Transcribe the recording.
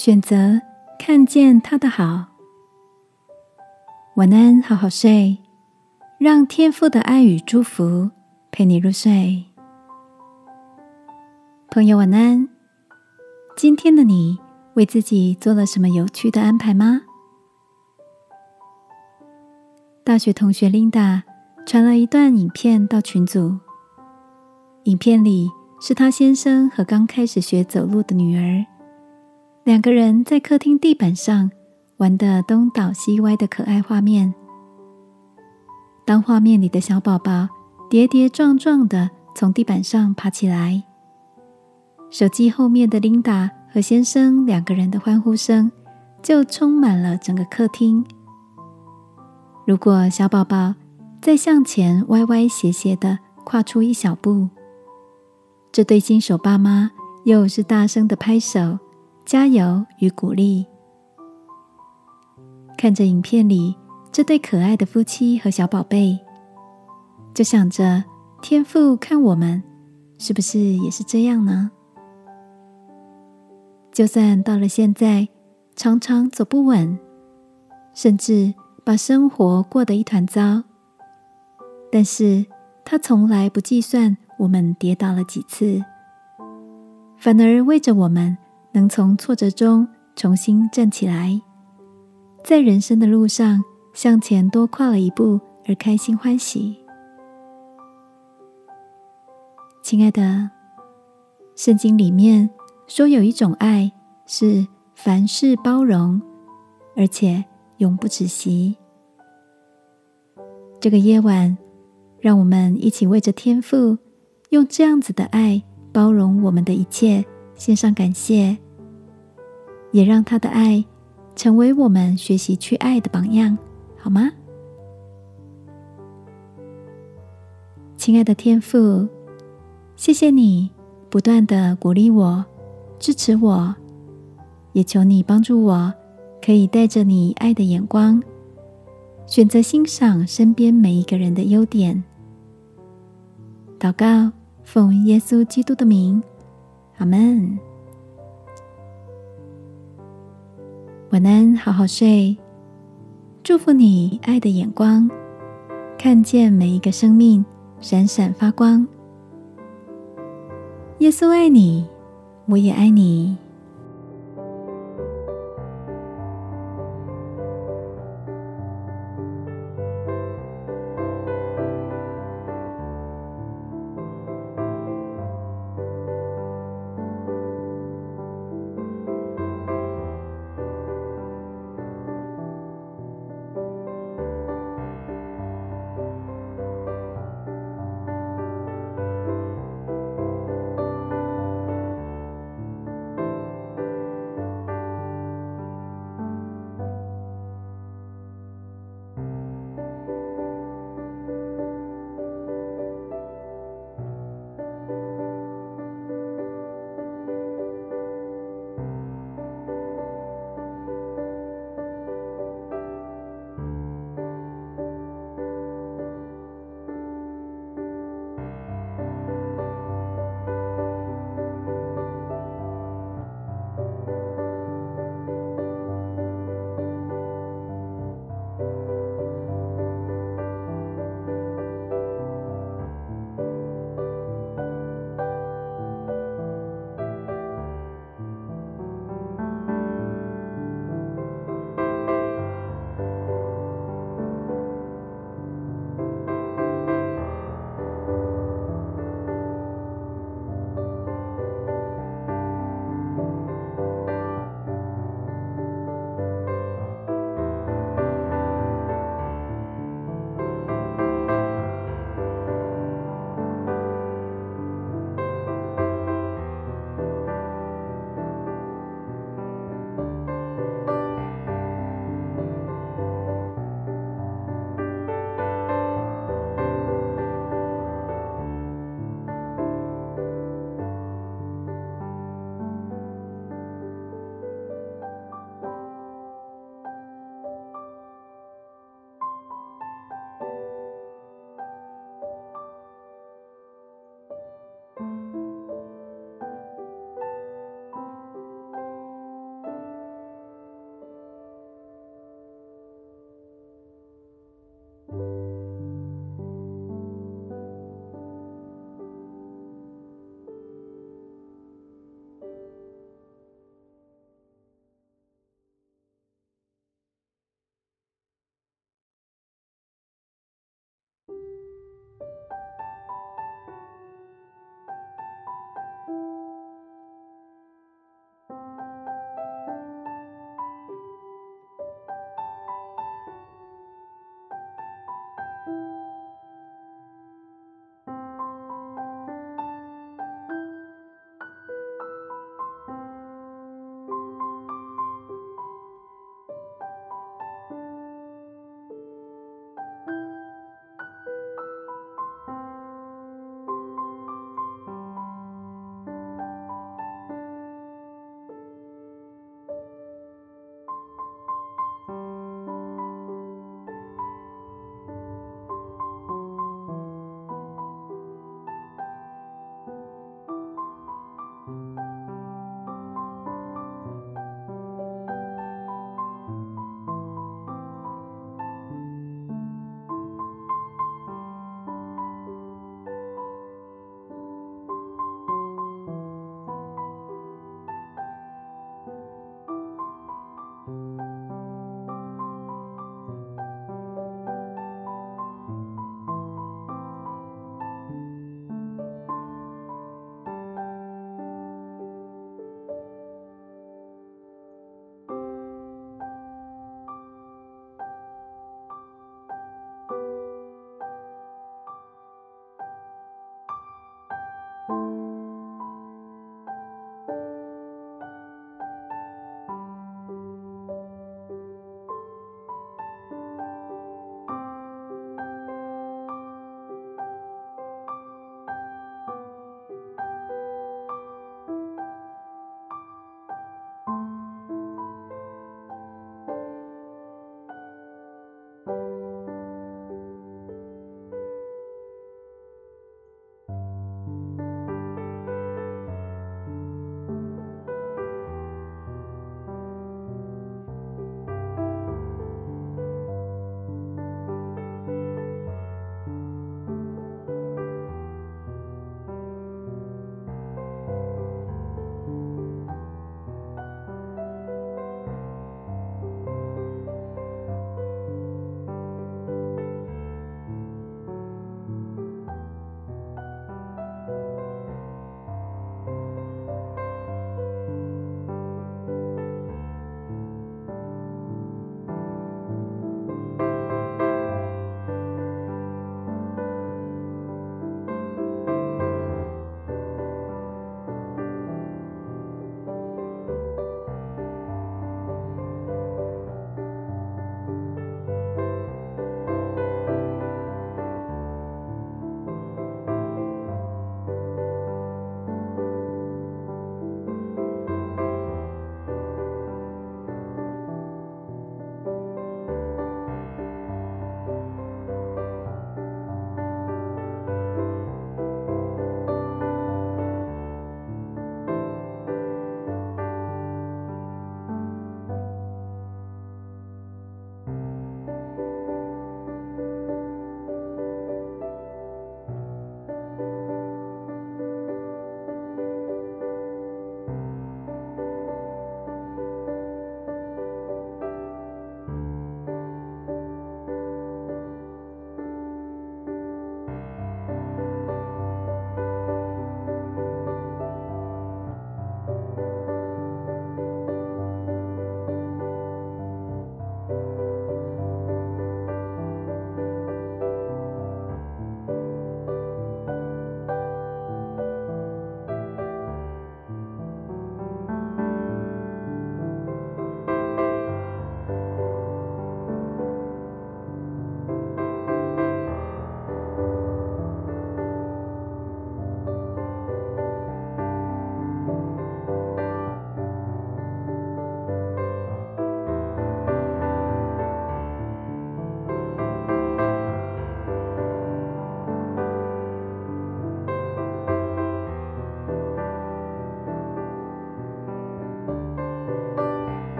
选择看见他的好。晚安，好好睡，让天父的爱与祝福陪你入睡。朋友，晚安。今天的你为自己做了什么有趣的安排吗？大学同学琳达传了一段影片到群组，影片里是她先生和刚开始学走路的女儿。两个人在客厅地板上玩的东倒西歪的可爱画面。当画面里的小宝宝跌跌撞撞的从地板上爬起来，手机后面的琳达和先生两个人的欢呼声就充满了整个客厅。如果小宝宝再向前歪歪斜斜的跨出一小步，这对新手爸妈又是大声的拍手。加油与鼓励。看着影片里这对可爱的夫妻和小宝贝，就想着天父看我们是不是也是这样呢？就算到了现在，常常走不稳，甚至把生活过得一团糟，但是他从来不计算我们跌倒了几次，反而为着我们。能从挫折中重新站起来，在人生的路上向前多跨了一步，而开心欢喜。亲爱的，圣经里面说有一种爱是凡事包容，而且永不止息。这个夜晚，让我们一起为着天父用这样子的爱包容我们的一切。献上感谢，也让他的爱成为我们学习去爱的榜样，好吗？亲爱的天父，谢谢你不断的鼓励我、支持我，也求你帮助我，可以带着你爱的眼光，选择欣赏身边每一个人的优点。祷告，奉耶稣基督的名。阿门。晚安，好好睡。祝福你，爱的眼光看见每一个生命闪闪发光。耶稣爱你，我也爱你。